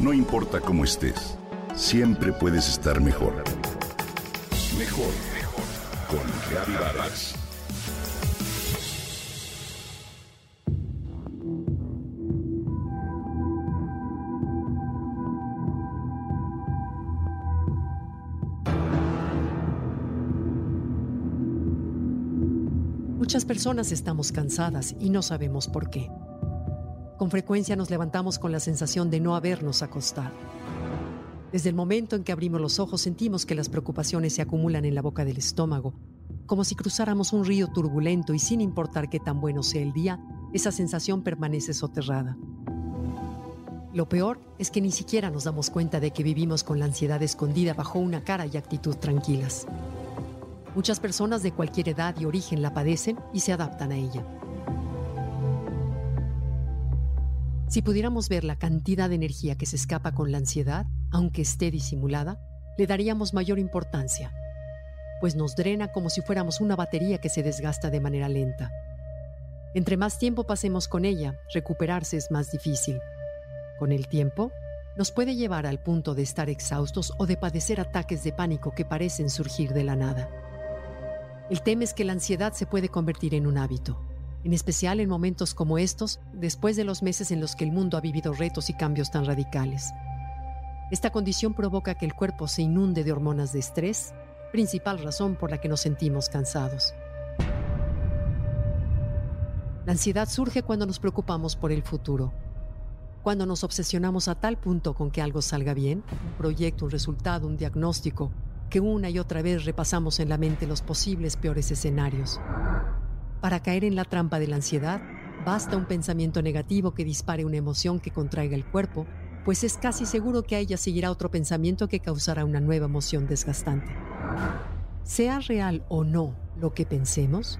No importa cómo estés, siempre puedes estar mejor. Mejor, mejor. Con Reavivadas. Muchas personas estamos cansadas y no sabemos por qué. Con frecuencia nos levantamos con la sensación de no habernos acostado. Desde el momento en que abrimos los ojos sentimos que las preocupaciones se acumulan en la boca del estómago, como si cruzáramos un río turbulento y sin importar qué tan bueno sea el día, esa sensación permanece soterrada. Lo peor es que ni siquiera nos damos cuenta de que vivimos con la ansiedad escondida bajo una cara y actitud tranquilas. Muchas personas de cualquier edad y origen la padecen y se adaptan a ella. Si pudiéramos ver la cantidad de energía que se escapa con la ansiedad, aunque esté disimulada, le daríamos mayor importancia, pues nos drena como si fuéramos una batería que se desgasta de manera lenta. Entre más tiempo pasemos con ella, recuperarse es más difícil. Con el tiempo, nos puede llevar al punto de estar exhaustos o de padecer ataques de pánico que parecen surgir de la nada. El tema es que la ansiedad se puede convertir en un hábito, en especial en momentos como estos, después de los meses en los que el mundo ha vivido retos y cambios tan radicales. Esta condición provoca que el cuerpo se inunde de hormonas de estrés, principal razón por la que nos sentimos cansados. La ansiedad surge cuando nos preocupamos por el futuro, cuando nos obsesionamos a tal punto con que algo salga bien, un proyecto, un resultado, un diagnóstico, que una y otra vez repasamos en la mente los posibles peores escenarios. Para caer en la trampa de la ansiedad, basta un pensamiento negativo que dispare una emoción que contraiga el cuerpo, pues es casi seguro que a ella seguirá otro pensamiento que causará una nueva emoción desgastante. Sea real o no lo que pensemos,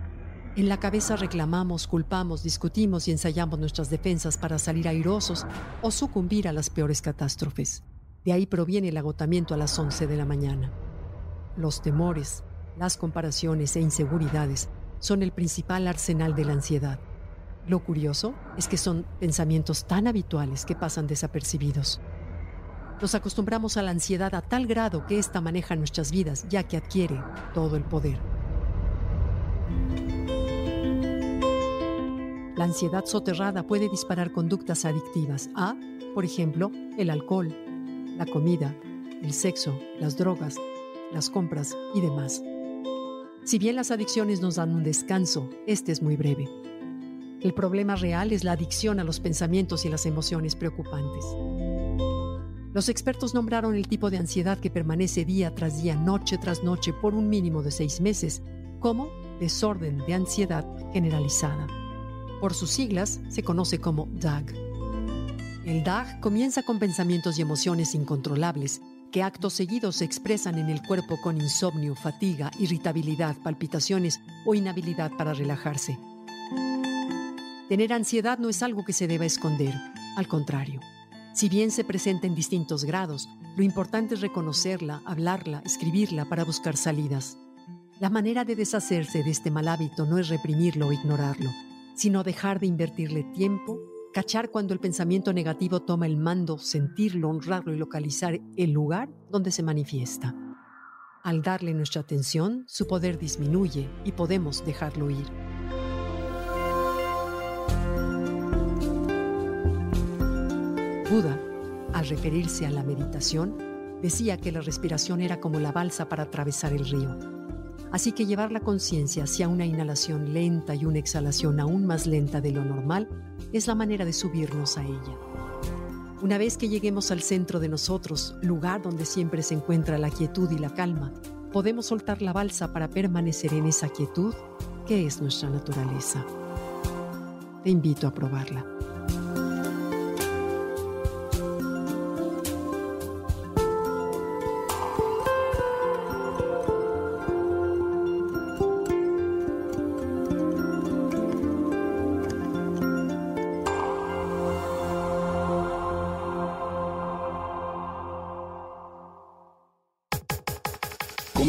en la cabeza reclamamos, culpamos, discutimos y ensayamos nuestras defensas para salir airosos o sucumbir a las peores catástrofes. De ahí proviene el agotamiento a las 11 de la mañana. Los temores, las comparaciones e inseguridades son el principal arsenal de la ansiedad. Lo curioso es que son pensamientos tan habituales que pasan desapercibidos. Nos acostumbramos a la ansiedad a tal grado que ésta maneja nuestras vidas ya que adquiere todo el poder. La ansiedad soterrada puede disparar conductas adictivas a, por ejemplo, el alcohol, la comida, el sexo, las drogas, las compras y demás. Si bien las adicciones nos dan un descanso, este es muy breve. El problema real es la adicción a los pensamientos y las emociones preocupantes. Los expertos nombraron el tipo de ansiedad que permanece día tras día, noche tras noche, por un mínimo de seis meses, como desorden de ansiedad generalizada. Por sus siglas, se conoce como DAG. El DAG comienza con pensamientos y emociones incontrolables que actos seguidos se expresan en el cuerpo con insomnio, fatiga, irritabilidad, palpitaciones o inhabilidad para relajarse. Tener ansiedad no es algo que se deba esconder, al contrario. Si bien se presenta en distintos grados, lo importante es reconocerla, hablarla, escribirla para buscar salidas. La manera de deshacerse de este mal hábito no es reprimirlo o ignorarlo, sino dejar de invertirle tiempo, Cachar cuando el pensamiento negativo toma el mando, sentirlo, honrarlo y localizar el lugar donde se manifiesta. Al darle nuestra atención, su poder disminuye y podemos dejarlo ir. Buda, al referirse a la meditación, decía que la respiración era como la balsa para atravesar el río. Así que llevar la conciencia hacia una inhalación lenta y una exhalación aún más lenta de lo normal es la manera de subirnos a ella. Una vez que lleguemos al centro de nosotros, lugar donde siempre se encuentra la quietud y la calma, podemos soltar la balsa para permanecer en esa quietud que es nuestra naturaleza. Te invito a probarla.